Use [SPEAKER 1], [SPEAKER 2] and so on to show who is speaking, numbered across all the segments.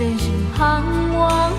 [SPEAKER 1] 人生彷徨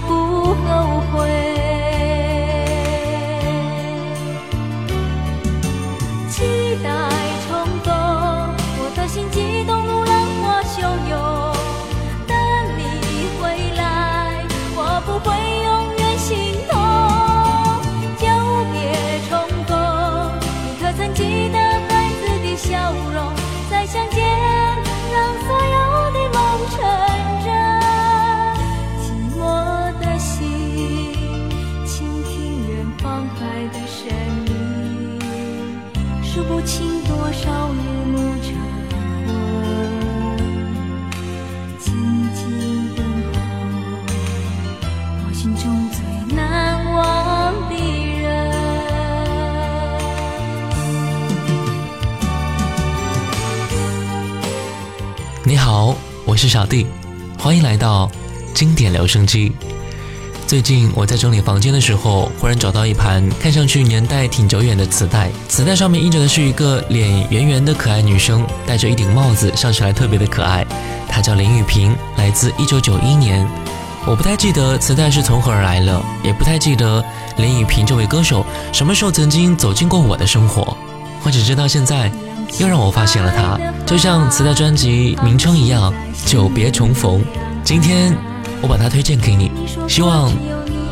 [SPEAKER 1] 是小弟，欢迎来到经典留声机。最近我在整理房间的时候，忽然找到一盘看上去年代挺久远的磁带。磁带上面印着的是一个脸圆圆的可爱女生，戴着一顶帽子，笑起来特别的可爱。她叫林雨萍，来自一九九一年。我不太记得磁带是从何而来了，也不太记得林雨萍这位歌手什么时候曾经走进过我的生活。我只知道现在。又让我发现了他，就像磁带专辑名称一样，《久别重逢》。今天我把它推荐给你，希望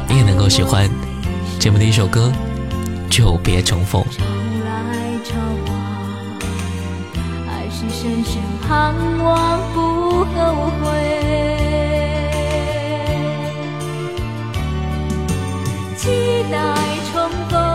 [SPEAKER 1] 你也能够喜欢节目的一首歌《久别重逢》。
[SPEAKER 2] 期待重逢，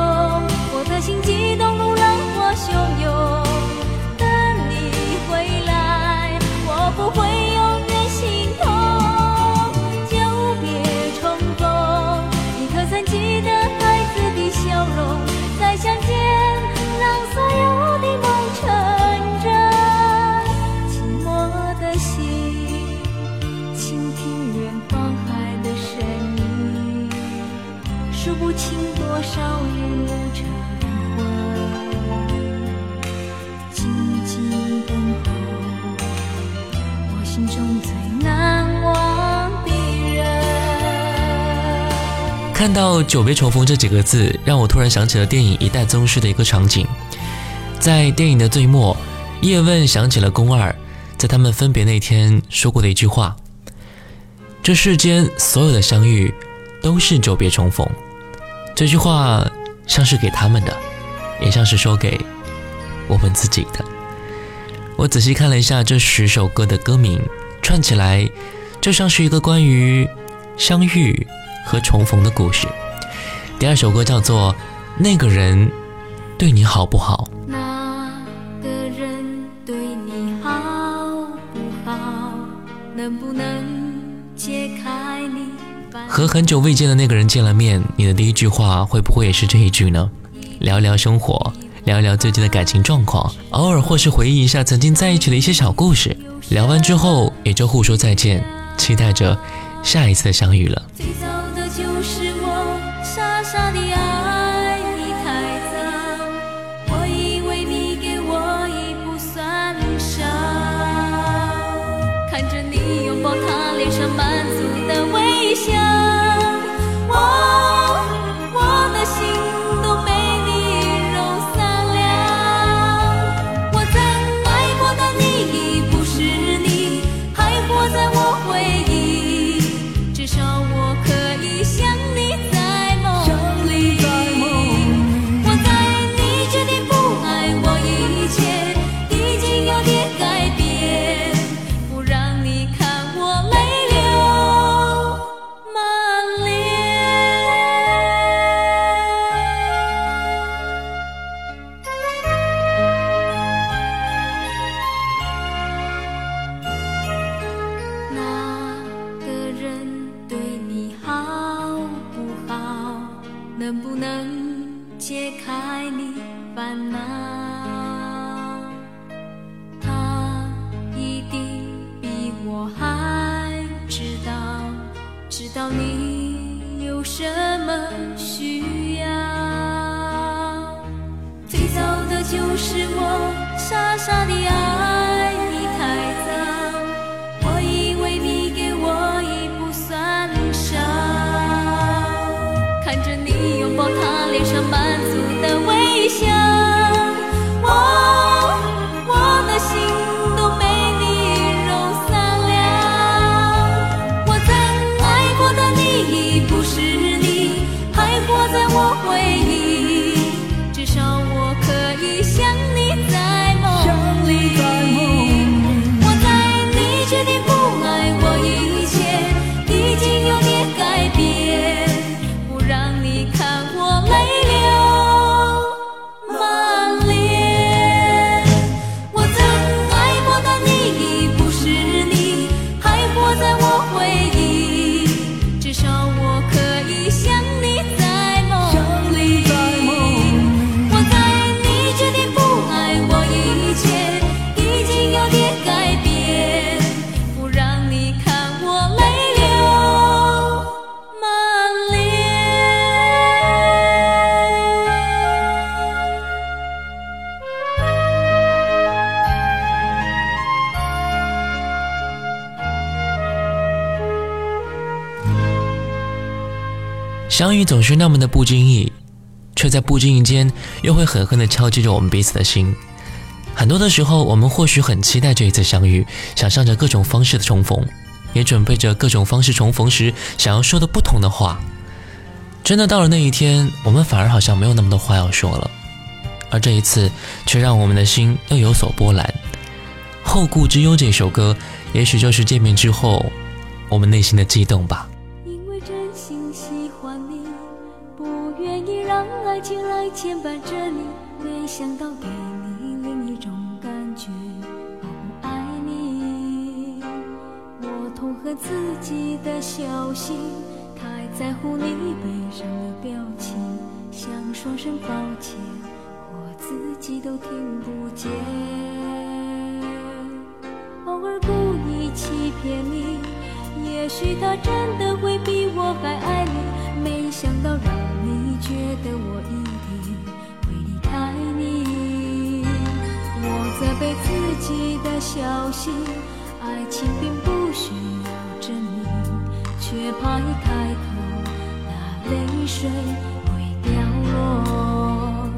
[SPEAKER 2] 数不清多少日暮成昏，静静等候。心中最难忘的人。
[SPEAKER 1] 看到“久别重逢”这几个字，让我突然想起了电影《一代宗师》的一个场景。在电影的最末，叶问想起了宫二在他们分别那天说过的一句话：“这世间所有的相遇，都是久别重逢。”这句话像是给他们的，也像是说给我们自己的。我仔细看了一下这十首歌的歌名，串起来就像是一个关于相遇和重逢的故事。第二首歌叫做《那个人对你好不好》。
[SPEAKER 2] 那个人对你好不好？能不能？
[SPEAKER 1] 和很久未见的那个人见了面，你的第一句话会不会也是这一句呢？聊聊生活。聊一聊最近的感情状况，偶尔或是回忆一下曾经在一起的一些小故事。聊完之后，也就互说再见，期待着下一次的相遇了。总是那么的不经意，却在不经意间又会狠狠地敲击着我们彼此的心。很多的时候，我们或许很期待这一次相遇，想象着各种方式的重逢，也准备着各种方式重逢时想要说的不同的话。真的到了那一天，我们反而好像没有那么多话要说了，而这一次却让我们的心又有所波澜。《后顾之忧》这首歌，也许就是见面之后我们内心的悸动吧。
[SPEAKER 2] 的小心，太在乎你悲伤的表情，想说声抱歉，我自己都听不见。偶尔故意欺骗你，也许他真的会比我还爱你。没想到让你觉得我一定会离开你。我责备自己的小心，爱情并，却怕一开口，那泪水会掉落。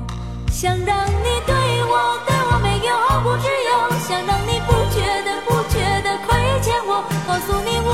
[SPEAKER 2] 想让你对我对我没有后顾之忧，想让你不觉得不觉得亏欠我，告诉你我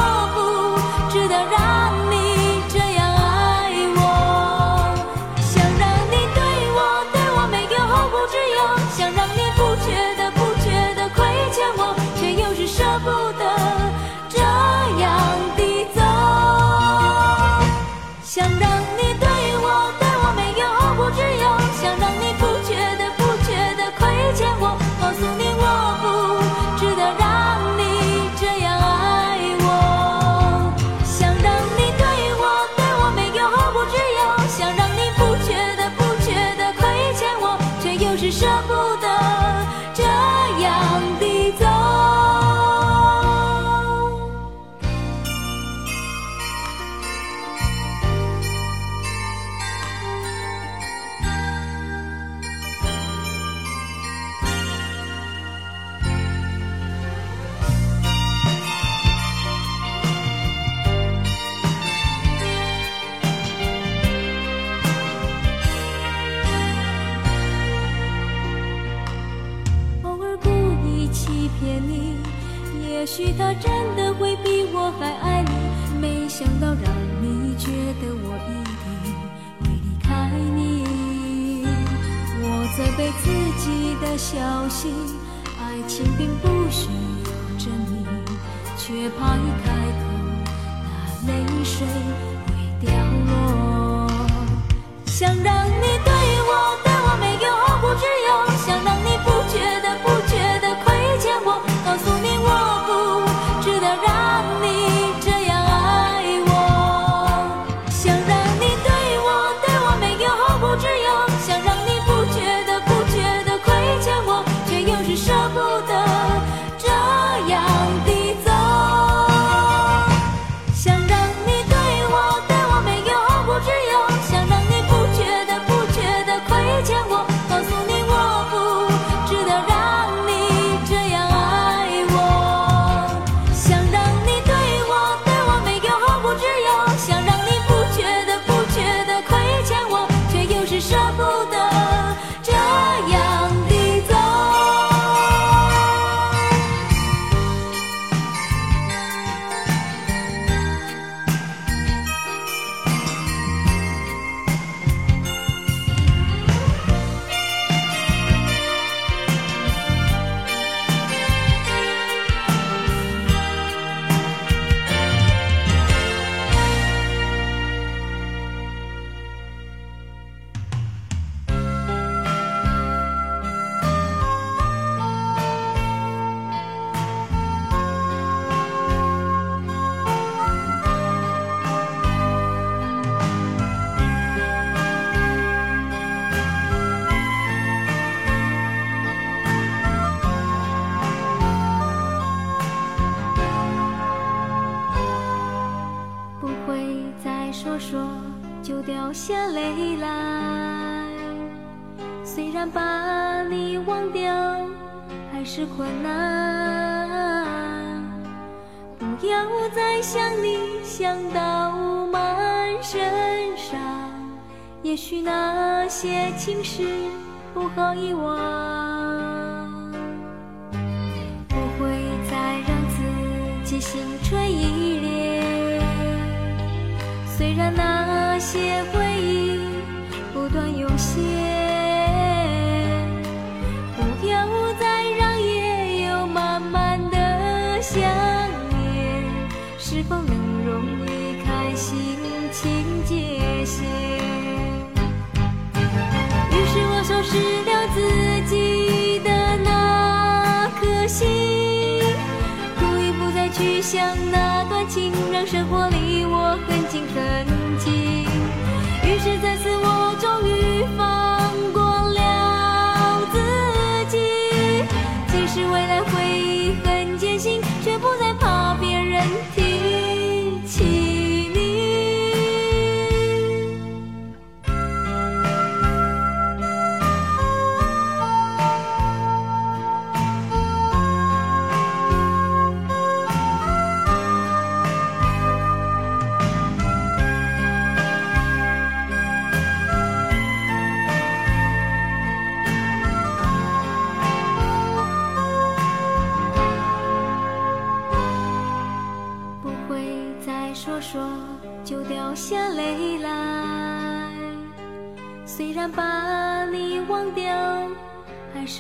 [SPEAKER 2] 然把你忘掉还是困难，不要再想你想到满身伤。也许那些情事不好遗忘，不会再让自己心垂意裂。虽然那些回是否能容易开心情界限？于是我收拾了自己的那颗心，故意不再去想那段情，让生活离我很近很近。于是在此，我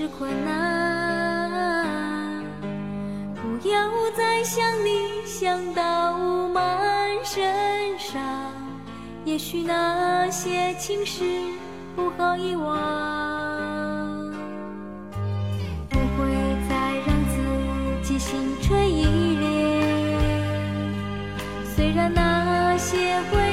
[SPEAKER 2] 是困难，不要再想你想到满身伤。也许那些情事不好遗忘。不会再让自己心垂意裂。虽然那些回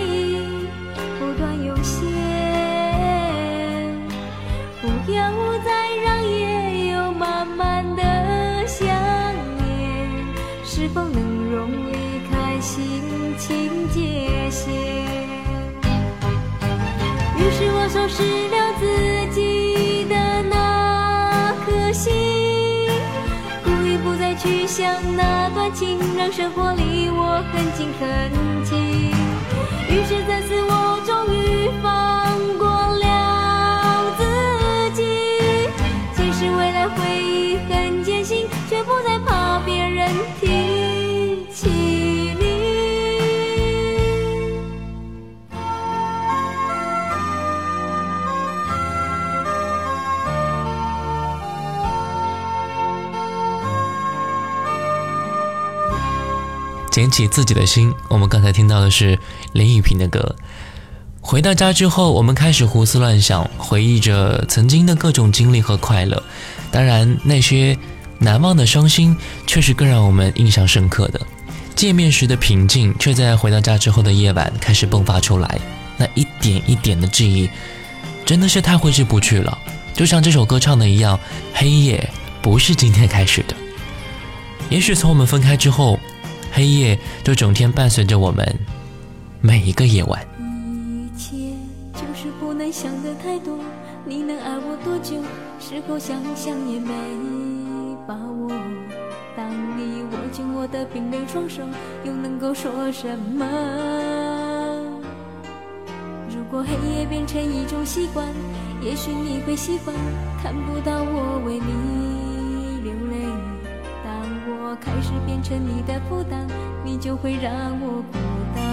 [SPEAKER 2] 失了自己的那颗心，故意不再去想那段情，让生活离我很近很近。于是在此，我终于放过
[SPEAKER 1] 捡起自己的心。我们刚才听到的是林雨萍的歌。回到家之后，我们开始胡思乱想，回忆着曾经的各种经历和快乐。当然，那些难忘的伤心，却是更让我们印象深刻的。见面时的平静，却在回到家之后的夜晚开始迸发出来。那一点一点的记忆，真的是太挥之不去了。就像这首歌唱的一样，黑夜不是今天开始的。也许从我们分开之后，黑夜就整天伴随着我们每一个夜晚。
[SPEAKER 2] 一切就是不能想的太多，你能爱我多久？事后想想也没把握。当你握紧我的冰冷双手，又能够说什么？如果黑夜变成一种习惯，也许你会喜欢看不到我为你。开始变成你的负担，你就会让我孤单。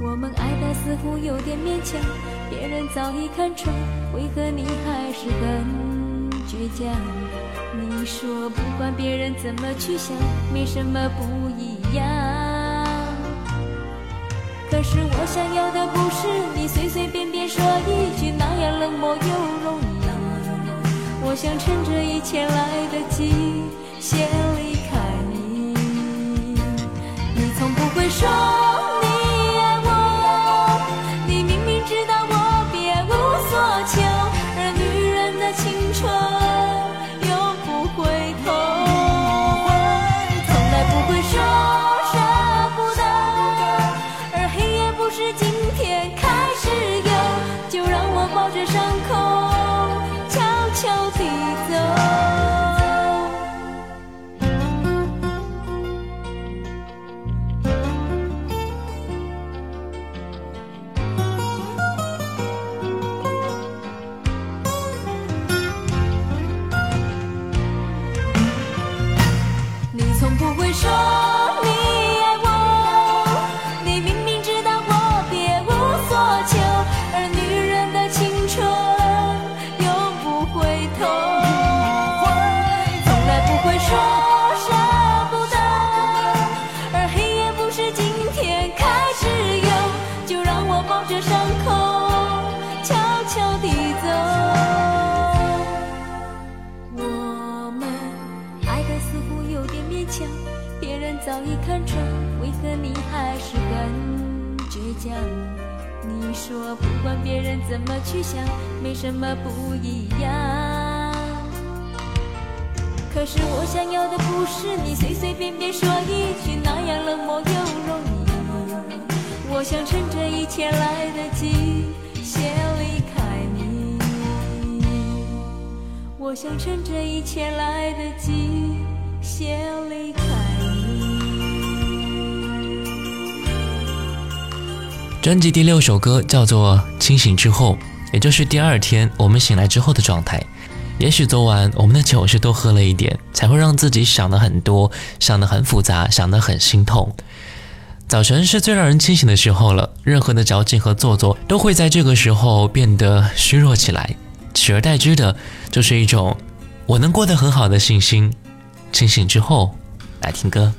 [SPEAKER 2] 我们爱的似乎有点勉强，别人早已看穿，为何你还是很倔强？你说不管别人怎么去想，没什么不一样。可是我想要的不是你随随便便说一句那样冷漠又容。我想趁着一切来得及，先离开你。你从不会说
[SPEAKER 1] 很倔强？你说不管别人怎么去想，没什么不一样。可是我想要的不是你随随便便说一句那样冷漠又容易。我想趁着一切来得及，先离开你。我想趁着一切来得及，先离
[SPEAKER 2] 专辑第六首歌叫做《清醒之后》，也就是第二天我们醒来之后的状态。也许昨晚我们的酒是多喝了一点，才会让自己想的很多，想的很复杂，想的很心痛。早晨是最让人清醒的时候了，任何的矫情和做作都会在这个时候变得虚弱起来，取而代之的就是一种我能过得很好的信心。清醒之后，来听歌。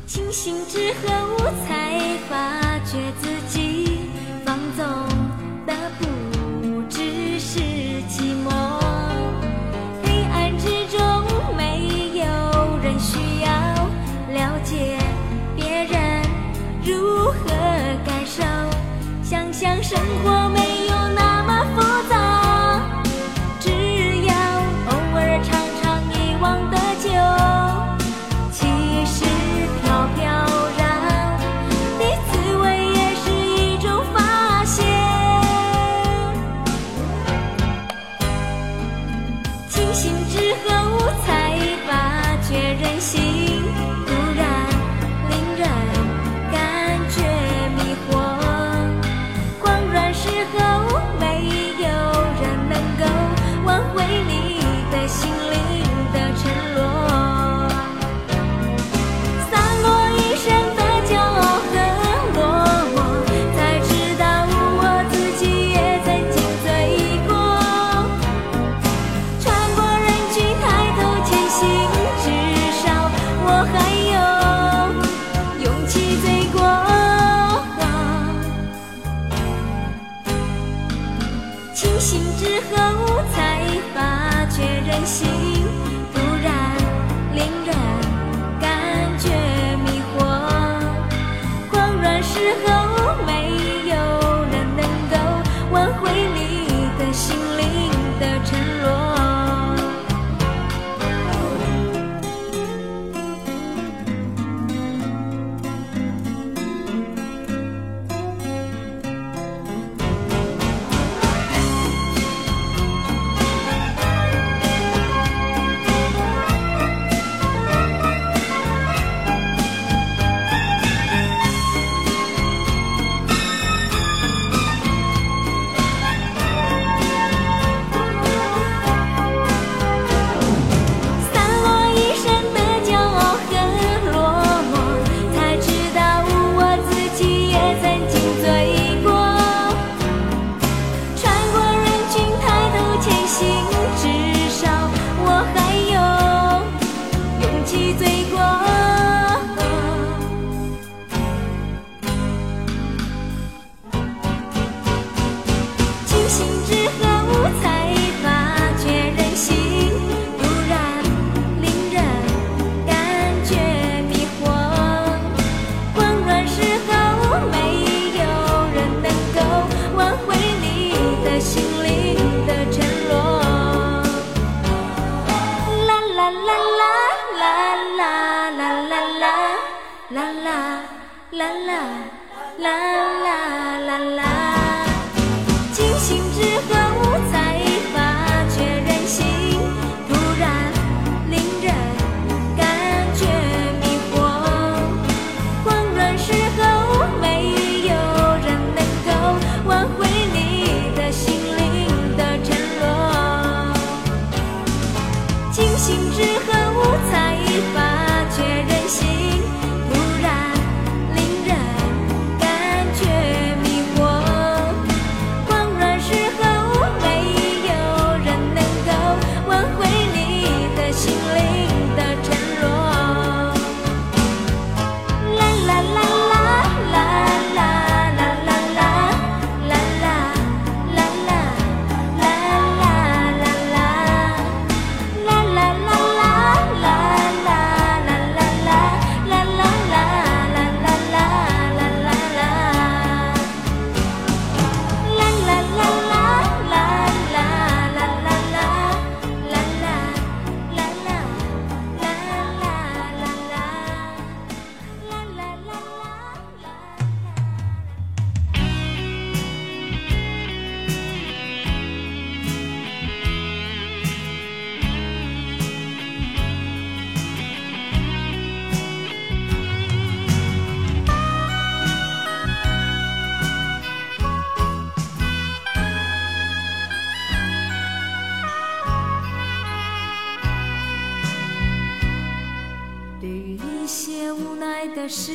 [SPEAKER 1] 的
[SPEAKER 2] 事，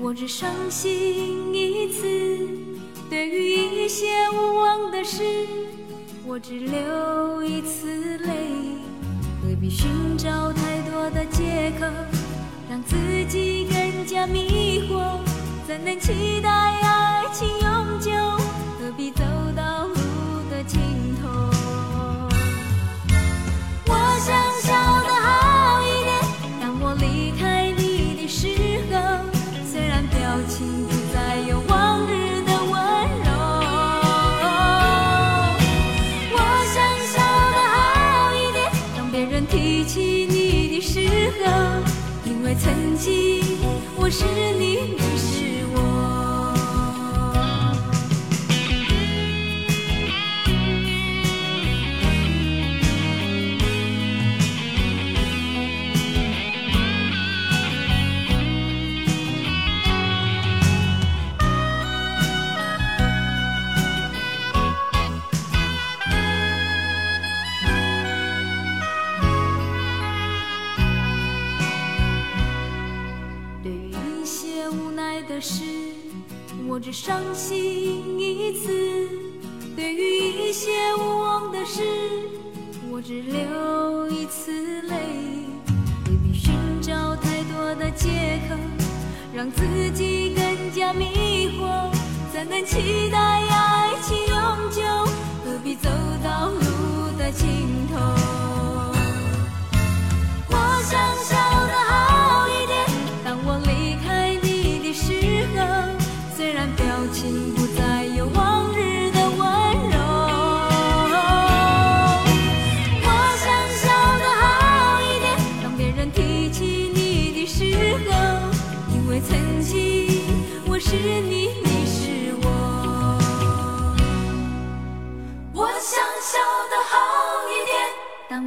[SPEAKER 2] 我只伤心一次；对于一些无望的事，我只流一次泪。何必寻找太多的借口，让自己更加迷惑？怎能期待爱情永久？何必走到路的尽头？我是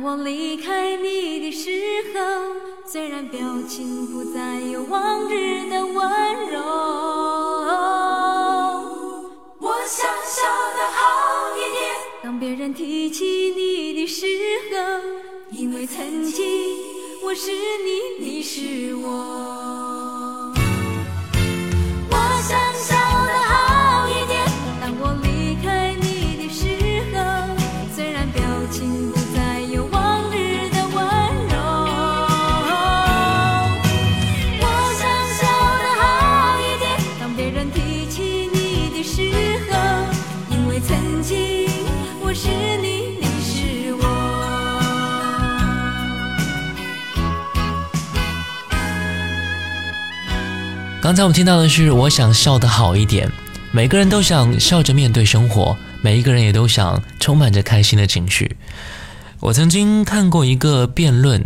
[SPEAKER 2] 我离开你的时候，虽然表情不再有往日的温柔。我想笑得好一点，当别人提起你的时候，因为曾经我是你，你是我。
[SPEAKER 1] 刚才我们听到的是，我想笑得好一点。每个人都想笑着面对生活，每一个人也都想充满着开心的情绪。我曾经看过一个辩论，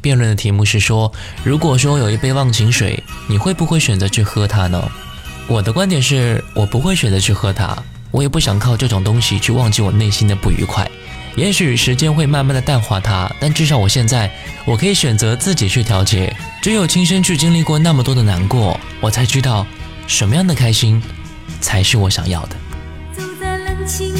[SPEAKER 1] 辩论的题目是说，如果说有一杯忘情水，你会不会选择去喝它呢？我的观点是我不会选择去喝它，我也不想靠这种东西去忘记我内心的不愉快。也许时间会慢慢的淡化它，但至少我现在我可以选择自己去调节。只有亲身去经历过那么多的难过，我才知道什么样的开心才是我想要的。
[SPEAKER 2] 走在冷清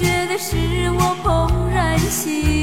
[SPEAKER 2] 觉得是我怦然心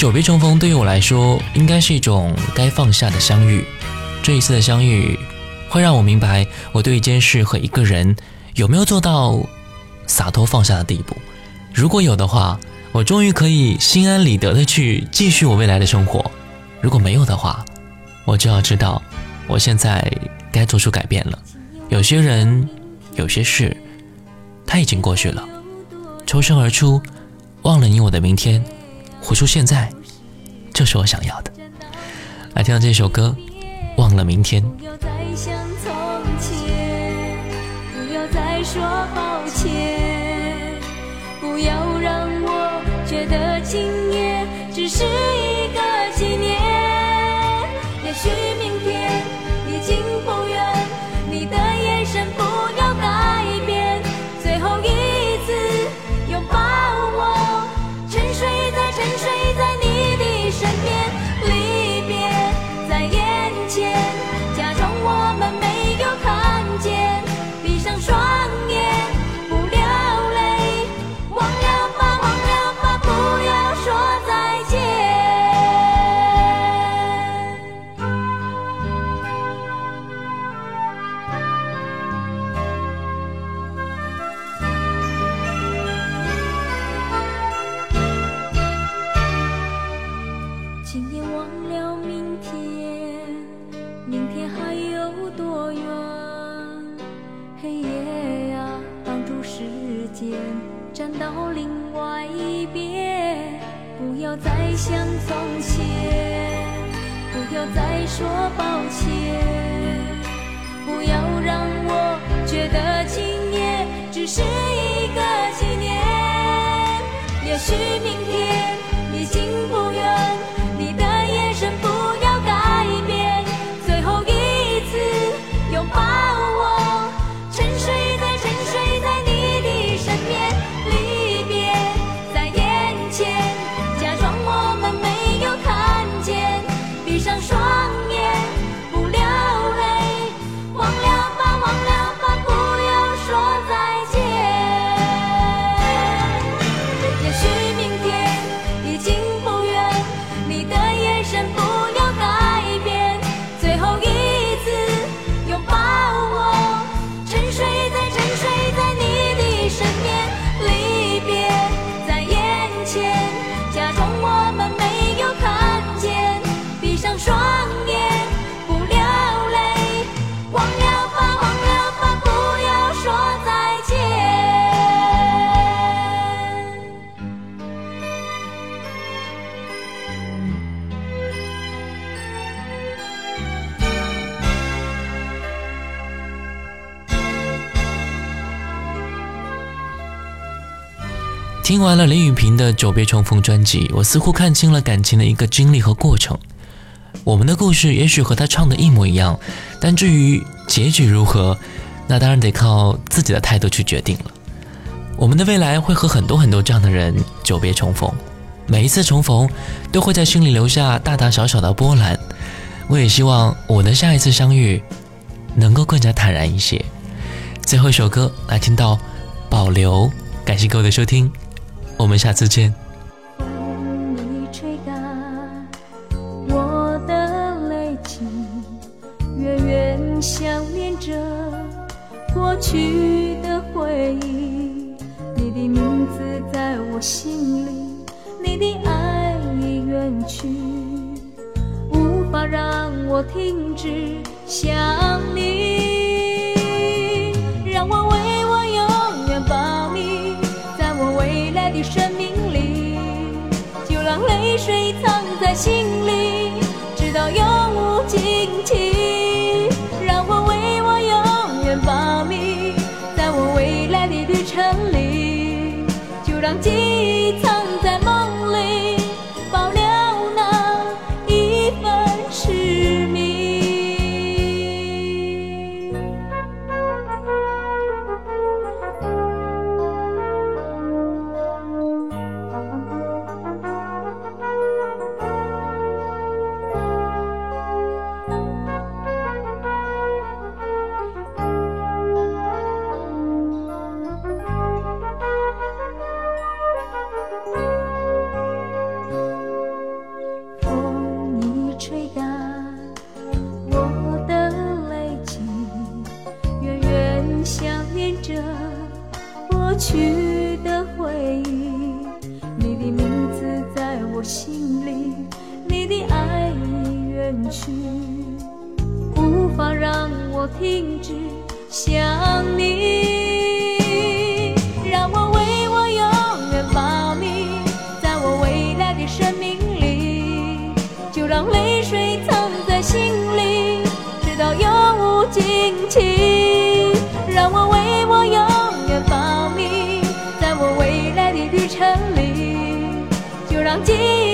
[SPEAKER 1] 久别重逢对于我来说应该是一种该放下的相遇这一次的相遇会让我明白我对一件事和一个人有没有做到洒脱放下的地步？如果有的话我终于可以心安理得的去继续我未来的生活。如果没有的话我就要知道我现在该做出改变了。有些人有些事它已经过去了。抽身而出忘了你我的明天。活出现在，就是我想要的。来听到这首歌，《忘了明天》。
[SPEAKER 2] 不要再像从前，不要再说抱歉，不要让我觉得今夜只是一个纪念。也许明天。
[SPEAKER 1] 听完了林雨萍的《久别重逢》专辑，我似乎看清了感情的一个经历和过程。我们的故事也许和他唱的一模一样，但至于结局如何，那当然得靠自己的态度去决定了。我们的未来会和很多很多这样的人久别重逢，每一次重逢都会在心里留下大大小小的波澜。我也希望我的下一次相遇能够更加坦然一些。最后一首歌来听到保留，感谢各位的收听，我们下次见。
[SPEAKER 2] 风已吹干我的泪迹，远远想念着过去的回忆。你的名字在我心里，你的爱已远去，无法让我停止想你。的生命里，就让泪水藏在心里，直到永无尽期。让我为我永远保密，在我未来的旅程里，就让让我为我永远保密在我未来的旅程里就让记忆